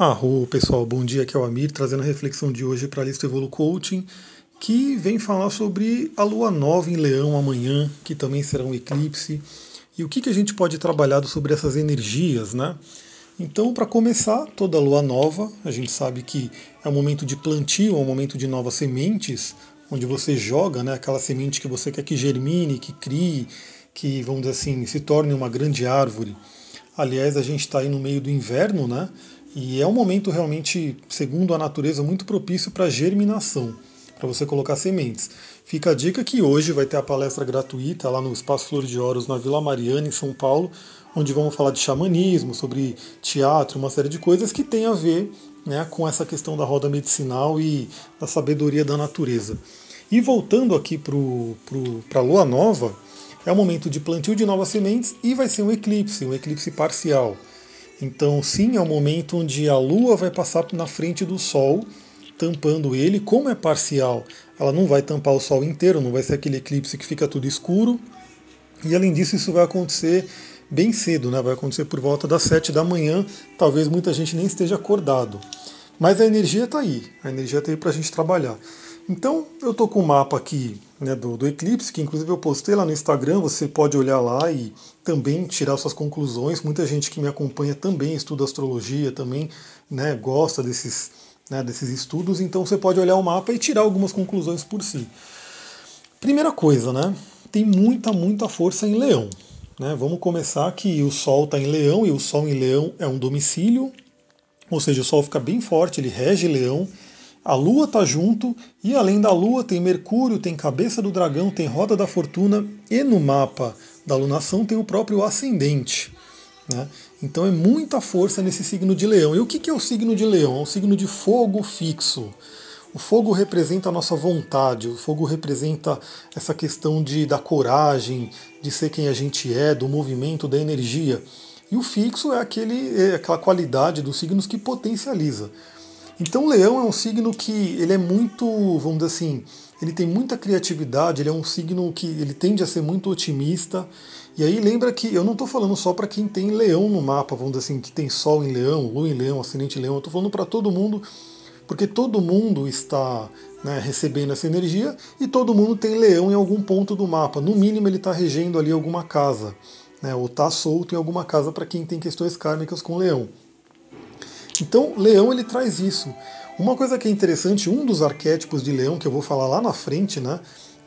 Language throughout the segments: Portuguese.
Arro, pessoal, bom dia, aqui é o Amir, trazendo a reflexão de hoje para a lista Evolu Coaching, que vem falar sobre a lua nova em Leão amanhã, que também será um eclipse, e o que, que a gente pode trabalhar sobre essas energias, né? Então, para começar, toda lua nova, a gente sabe que é um momento de plantio, é um momento de novas sementes, onde você joga né, aquela semente que você quer que germine, que crie, que, vamos dizer assim, se torne uma grande árvore. Aliás, a gente está aí no meio do inverno, né? E é um momento realmente, segundo a natureza, muito propício para germinação, para você colocar sementes. Fica a dica que hoje vai ter a palestra gratuita lá no Espaço Flor de Oros, na Vila Mariana, em São Paulo, onde vamos falar de xamanismo, sobre teatro, uma série de coisas que tem a ver né, com essa questão da roda medicinal e da sabedoria da natureza. E voltando aqui para a lua nova, é o momento de plantio de novas sementes e vai ser um eclipse, um eclipse parcial. Então, sim, é o momento onde a Lua vai passar na frente do Sol, tampando ele. Como é parcial, ela não vai tampar o Sol inteiro, não vai ser aquele eclipse que fica tudo escuro. E além disso, isso vai acontecer bem cedo, né? vai acontecer por volta das 7 da manhã. Talvez muita gente nem esteja acordado. Mas a energia está aí, a energia está aí para a gente trabalhar. Então, eu estou com o mapa aqui né, do, do, eclipse, que inclusive eu postei lá no Instagram, você pode olhar lá e também tirar suas conclusões. Muita gente que me acompanha também estuda astrologia, também né, gosta desses, né, desses estudos, então você pode olhar o mapa e tirar algumas conclusões por si. Primeira coisa, né? Tem muita, muita força em leão. Né? Vamos começar que o Sol está em leão e o Sol em leão é um domicílio, ou seja, o Sol fica bem forte, ele rege leão a Lua está junto e além da Lua tem Mercúrio, tem Cabeça do Dragão, tem Roda da Fortuna e no mapa da lunação tem o próprio ascendente. Né? Então é muita força nesse signo de Leão. E o que é o signo de Leão? É um signo de fogo fixo. O fogo representa a nossa vontade, o fogo representa essa questão de, da coragem, de ser quem a gente é, do movimento, da energia. E o fixo é, aquele, é aquela qualidade dos signos que potencializa. Então o leão é um signo que ele é muito, vamos dizer assim, ele tem muita criatividade, ele é um signo que ele tende a ser muito otimista. E aí lembra que eu não estou falando só para quem tem leão no mapa, vamos dizer assim, que tem sol em leão, lua em leão, ascendente em leão, eu estou falando para todo mundo, porque todo mundo está né, recebendo essa energia e todo mundo tem leão em algum ponto do mapa. No mínimo ele está regendo ali alguma casa, né, ou está solto em alguma casa para quem tem questões kármicas com leão. Então, Leão ele traz isso. Uma coisa que é interessante, um dos arquétipos de Leão, que eu vou falar lá na frente, né?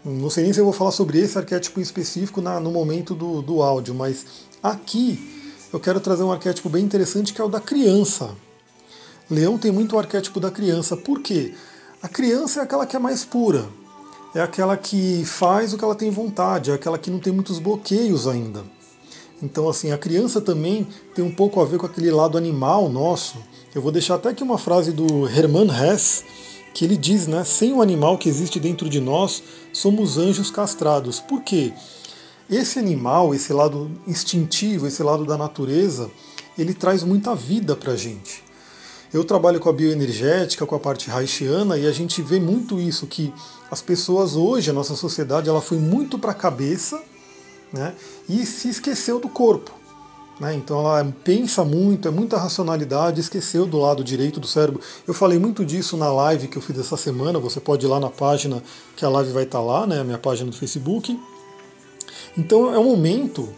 Não sei nem se eu vou falar sobre esse arquétipo em específico na, no momento do, do áudio, mas aqui eu quero trazer um arquétipo bem interessante que é o da criança. Leão tem muito o arquétipo da criança, por quê? A criança é aquela que é mais pura, é aquela que faz o que ela tem vontade, é aquela que não tem muitos bloqueios ainda. Então, assim, a criança também tem um pouco a ver com aquele lado animal nosso, eu vou deixar até aqui uma frase do Hermann Hesse, que ele diz, né, sem o animal que existe dentro de nós, somos anjos castrados. Por quê? Esse animal, esse lado instintivo, esse lado da natureza, ele traz muita vida para a gente. Eu trabalho com a bioenergética, com a parte haitiana, e a gente vê muito isso, que as pessoas hoje, a nossa sociedade, ela foi muito para a cabeça né, e se esqueceu do corpo. Né? Então ela pensa muito, é muita racionalidade, esqueceu do lado direito do cérebro. Eu falei muito disso na live que eu fiz essa semana, você pode ir lá na página, que a live vai estar lá, né, a minha página do Facebook. Então é um momento,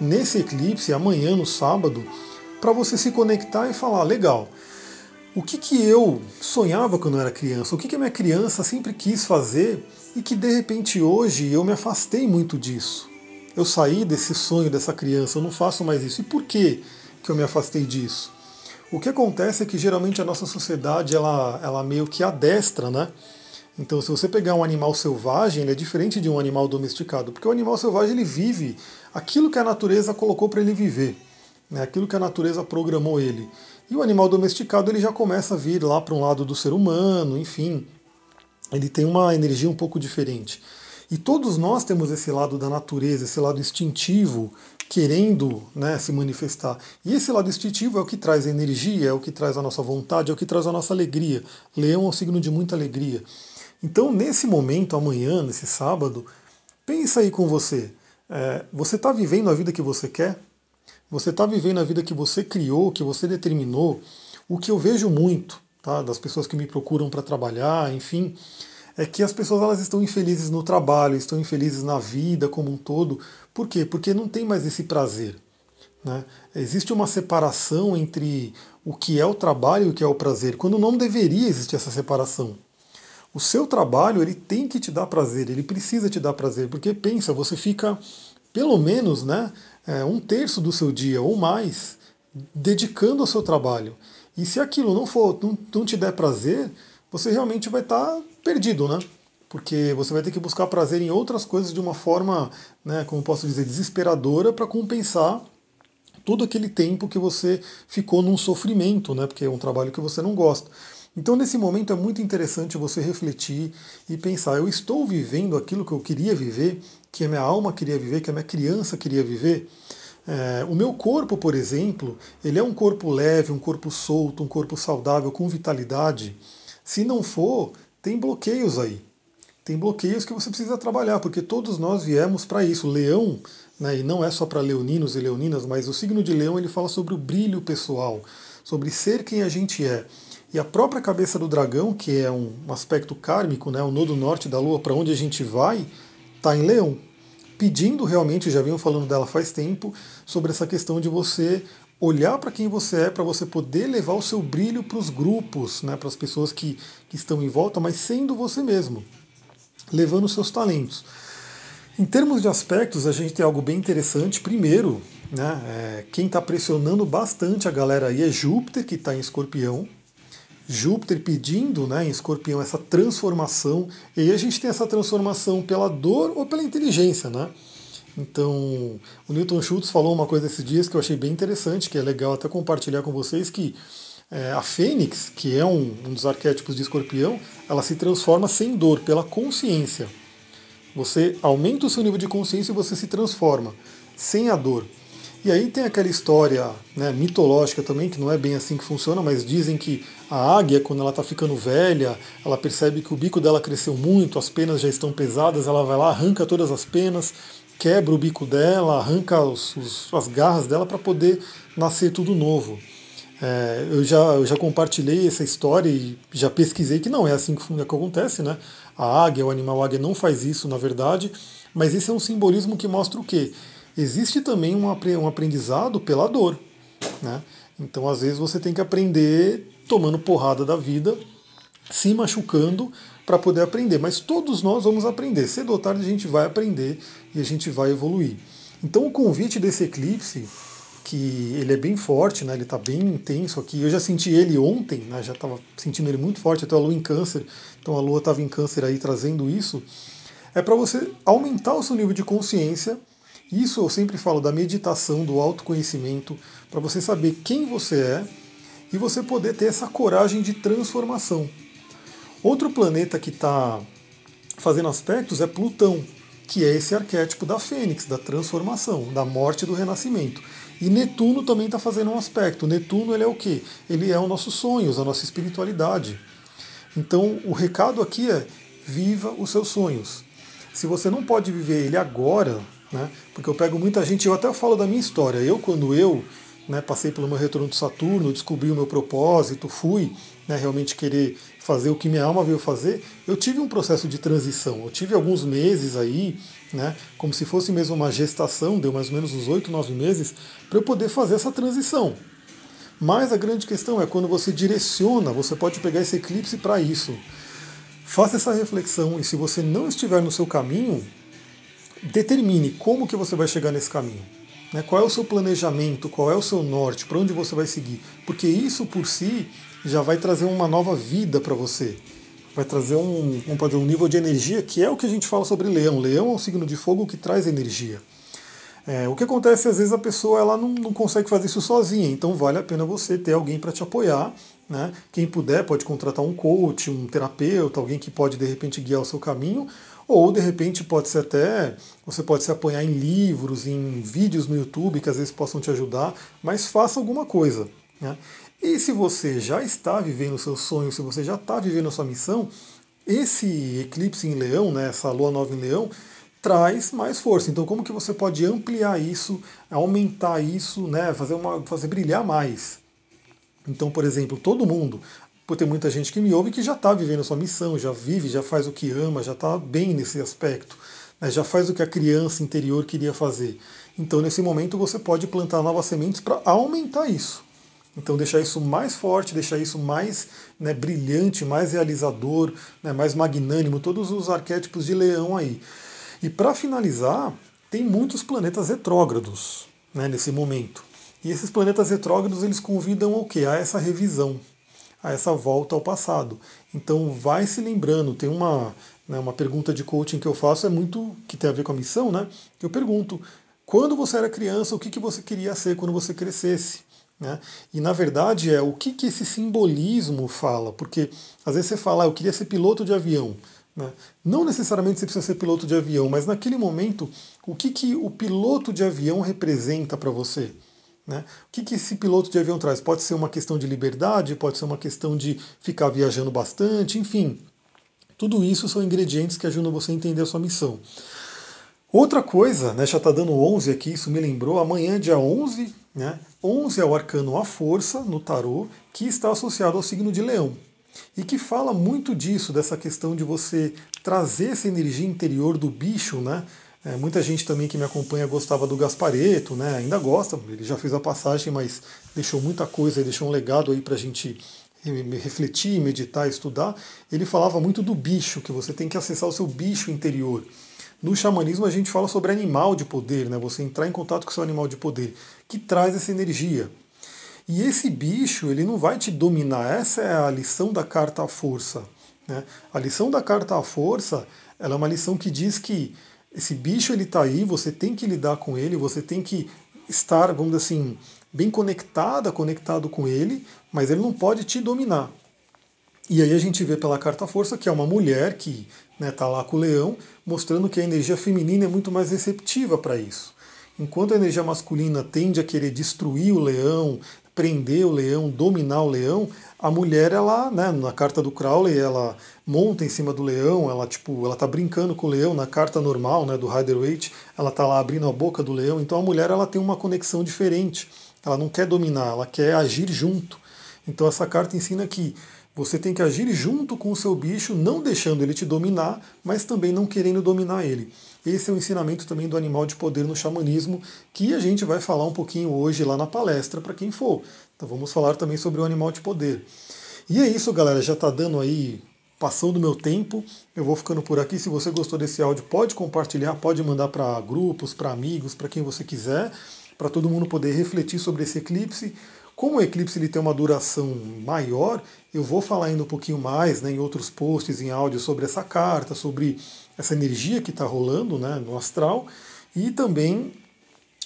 nesse eclipse, amanhã, no sábado, para você se conectar e falar, legal, o que, que eu sonhava quando eu era criança, o que, que a minha criança sempre quis fazer e que de repente hoje eu me afastei muito disso eu saí desse sonho dessa criança, eu não faço mais isso. E por que, que eu me afastei disso? O que acontece é que geralmente a nossa sociedade ela, ela meio que adestra, né? Então, se você pegar um animal selvagem, ele é diferente de um animal domesticado, porque o animal selvagem ele vive aquilo que a natureza colocou para ele viver, né? aquilo que a natureza programou ele. E o animal domesticado ele já começa a vir lá para um lado do ser humano, enfim, ele tem uma energia um pouco diferente. E todos nós temos esse lado da natureza, esse lado instintivo, querendo né, se manifestar. E esse lado instintivo é o que traz a energia, é o que traz a nossa vontade, é o que traz a nossa alegria. Leão é um signo de muita alegria. Então, nesse momento, amanhã, nesse sábado, pensa aí com você. É, você está vivendo a vida que você quer? Você está vivendo a vida que você criou, que você determinou? O que eu vejo muito, tá, das pessoas que me procuram para trabalhar, enfim, é que as pessoas elas estão infelizes no trabalho, estão infelizes na vida como um todo. Por quê? Porque não tem mais esse prazer. Né? Existe uma separação entre o que é o trabalho e o que é o prazer, quando não deveria existir essa separação. O seu trabalho ele tem que te dar prazer, ele precisa te dar prazer, porque pensa, você fica pelo menos né, é, um terço do seu dia ou mais dedicando ao seu trabalho. E se aquilo não for, não, não te der prazer, você realmente vai estar tá perdido, né? Porque você vai ter que buscar prazer em outras coisas de uma forma, né, como posso dizer, desesperadora para compensar todo aquele tempo que você ficou num sofrimento, né? Porque é um trabalho que você não gosta. Então, nesse momento, é muito interessante você refletir e pensar: eu estou vivendo aquilo que eu queria viver, que a minha alma queria viver, que a minha criança queria viver? É, o meu corpo, por exemplo, ele é um corpo leve, um corpo solto, um corpo saudável, com vitalidade. Se não for, tem bloqueios aí. Tem bloqueios que você precisa trabalhar, porque todos nós viemos para isso. Leão, né, e não é só para leoninos e leoninas, mas o signo de leão ele fala sobre o brilho pessoal, sobre ser quem a gente é. E a própria cabeça do dragão, que é um aspecto kármico, né, o nodo norte da lua, para onde a gente vai, está em leão. Pedindo realmente, já venho falando dela faz tempo, sobre essa questão de você olhar para quem você é, para você poder levar o seu brilho para os grupos, né, para as pessoas que, que estão em volta, mas sendo você mesmo, levando os seus talentos. Em termos de aspectos, a gente tem algo bem interessante. Primeiro, né, é, quem está pressionando bastante a galera aí é Júpiter, que está em escorpião. Júpiter pedindo né, em escorpião essa transformação, e aí a gente tem essa transformação pela dor ou pela inteligência. Né? Então, o Newton Schultz falou uma coisa esses dias que eu achei bem interessante, que é legal até compartilhar com vocês, que é, a Fênix, que é um, um dos arquétipos de escorpião, ela se transforma sem dor, pela consciência. Você aumenta o seu nível de consciência e você se transforma, sem a dor. E aí tem aquela história né, mitológica também, que não é bem assim que funciona, mas dizem que a águia, quando ela está ficando velha, ela percebe que o bico dela cresceu muito, as penas já estão pesadas, ela vai lá, arranca todas as penas, quebra o bico dela, arranca os, os, as garras dela para poder nascer tudo novo. É, eu, já, eu já compartilhei essa história e já pesquisei que não é assim que, que acontece, né? A águia, o animal águia não faz isso, na verdade, mas esse é um simbolismo que mostra o quê? existe também um aprendizado pela dor. Né? Então, às vezes, você tem que aprender tomando porrada da vida, se machucando para poder aprender. Mas todos nós vamos aprender. Cedo ou tarde a gente vai aprender e a gente vai evoluir. Então, o convite desse eclipse, que ele é bem forte, né? ele está bem intenso aqui. Eu já senti ele ontem, né? já estava sentindo ele muito forte, até a lua em câncer. Então, a lua estava em câncer aí trazendo isso. É para você aumentar o seu nível de consciência isso eu sempre falo da meditação, do autoconhecimento, para você saber quem você é e você poder ter essa coragem de transformação. Outro planeta que está fazendo aspectos é Plutão, que é esse arquétipo da fênix, da transformação, da morte e do renascimento. E Netuno também está fazendo um aspecto. Netuno ele é o quê? Ele é o nosso sonhos, a nossa espiritualidade. Então o recado aqui é viva os seus sonhos. Se você não pode viver ele agora, né? Porque eu pego muita gente, eu até falo da minha história. Eu, quando eu né, passei pelo meu retorno de Saturno, descobri o meu propósito, fui né, realmente querer fazer o que minha alma veio fazer, eu tive um processo de transição. Eu tive alguns meses aí, né, como se fosse mesmo uma gestação, deu mais ou menos uns 8, 9 meses, para eu poder fazer essa transição. Mas a grande questão é quando você direciona, você pode pegar esse eclipse para isso. Faça essa reflexão e se você não estiver no seu caminho, determine como que você vai chegar nesse caminho. Né? Qual é o seu planejamento, qual é o seu norte, para onde você vai seguir. Porque isso por si já vai trazer uma nova vida para você. Vai trazer um, um, um nível de energia que é o que a gente fala sobre leão. Leão é um signo de fogo que traz energia. É, o que acontece às vezes a pessoa ela não, não, consegue fazer isso sozinha, então vale a pena você ter alguém para te apoiar. Né? Quem puder pode contratar um coach, um terapeuta, alguém que pode de repente guiar o seu caminho, ou de repente pode ser até, você pode se apoiar em livros, em vídeos no YouTube que às vezes possam te ajudar, mas faça alguma coisa. Né? E se você já está vivendo o seu sonho, se você já está vivendo a sua missão, esse eclipse em leão, né, essa lua nova em leão, traz mais força. Então como que você pode ampliar isso, aumentar isso, né, fazer, uma, fazer brilhar mais? Então, por exemplo, todo mundo, por ter muita gente que me ouve que já está vivendo a sua missão, já vive, já faz o que ama, já está bem nesse aspecto, né? já faz o que a criança interior queria fazer. Então, nesse momento, você pode plantar novas sementes para aumentar isso. Então, deixar isso mais forte, deixar isso mais né, brilhante, mais realizador, né, mais magnânimo, todos os arquétipos de leão aí. E para finalizar, tem muitos planetas retrógrados né, nesse momento. E esses planetas retrógrados eles convidam ao quê? A essa revisão, a essa volta ao passado. Então vai se lembrando, tem uma, né, uma pergunta de coaching que eu faço, é muito que tem a ver com a missão, né? Eu pergunto, quando você era criança, o que, que você queria ser quando você crescesse? Né? E na verdade é o que, que esse simbolismo fala, porque às vezes você fala, ah, eu queria ser piloto de avião. Né? Não necessariamente você precisa ser piloto de avião, mas naquele momento, o que, que o piloto de avião representa para você? Né? O que, que esse piloto de avião traz? Pode ser uma questão de liberdade, pode ser uma questão de ficar viajando bastante, enfim. Tudo isso são ingredientes que ajudam você a entender a sua missão. Outra coisa, né, já está dando 11 aqui, isso me lembrou, amanhã, dia 11, né, 11 é o arcano A Força no tarô, que está associado ao signo de Leão. E que fala muito disso, dessa questão de você trazer essa energia interior do bicho, né? É, muita gente também que me acompanha gostava do Gaspareto, né? Ainda gosta, ele já fez a passagem, mas deixou muita coisa, deixou um legado aí para a gente refletir, meditar, estudar. Ele falava muito do bicho, que você tem que acessar o seu bicho interior. No xamanismo a gente fala sobre animal de poder, né? Você entrar em contato com seu animal de poder, que traz essa energia. E esse bicho, ele não vai te dominar. Essa é a lição da carta à força. Né? A lição da carta à força, ela é uma lição que diz que esse bicho ele está aí, você tem que lidar com ele, você tem que estar, vamos dizer assim, bem conectada, conectado com ele, mas ele não pode te dominar. E aí a gente vê pela carta força que é uma mulher que né, tá lá com o leão, mostrando que a energia feminina é muito mais receptiva para isso. Enquanto a energia masculina tende a querer destruir o leão, prender o leão, dominar o leão, a mulher, ela, né, na carta do Crowley, ela monta em cima do leão, ela tipo, ela tá brincando com o leão, na carta normal, né, do Rider-Waite, ela tá lá abrindo a boca do leão, então a mulher ela tem uma conexão diferente. Ela não quer dominar, ela quer agir junto. Então essa carta ensina que você tem que agir junto com o seu bicho, não deixando ele te dominar, mas também não querendo dominar ele. Esse é o ensinamento também do animal de poder no xamanismo, que a gente vai falar um pouquinho hoje lá na palestra para quem for. Então vamos falar também sobre o animal de poder. E é isso, galera, já está dando aí, passando o meu tempo. Eu vou ficando por aqui. Se você gostou desse áudio, pode compartilhar, pode mandar para grupos, para amigos, para quem você quiser, para todo mundo poder refletir sobre esse eclipse. Como o eclipse ele tem uma duração maior, eu vou falar ainda um pouquinho mais né, em outros posts, em áudio, sobre essa carta, sobre essa energia que está rolando né, no astral e também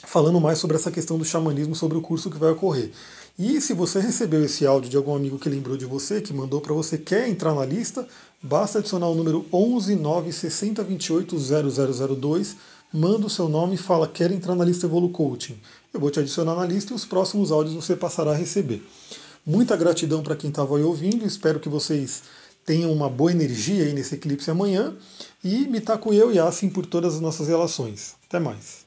falando mais sobre essa questão do xamanismo, sobre o curso que vai ocorrer. E se você recebeu esse áudio de algum amigo que lembrou de você, que mandou para você, quer entrar na lista, basta adicionar o número 11960280002, manda o seu nome e fala, quer entrar na lista Evolu Coaching. Eu vou te adicionar na lista e os próximos áudios você passará a receber. Muita gratidão para quem estava aí ouvindo, espero que vocês tenham uma boa energia aí nesse eclipse amanhã e me taco eu e assim por todas as nossas relações. Até mais.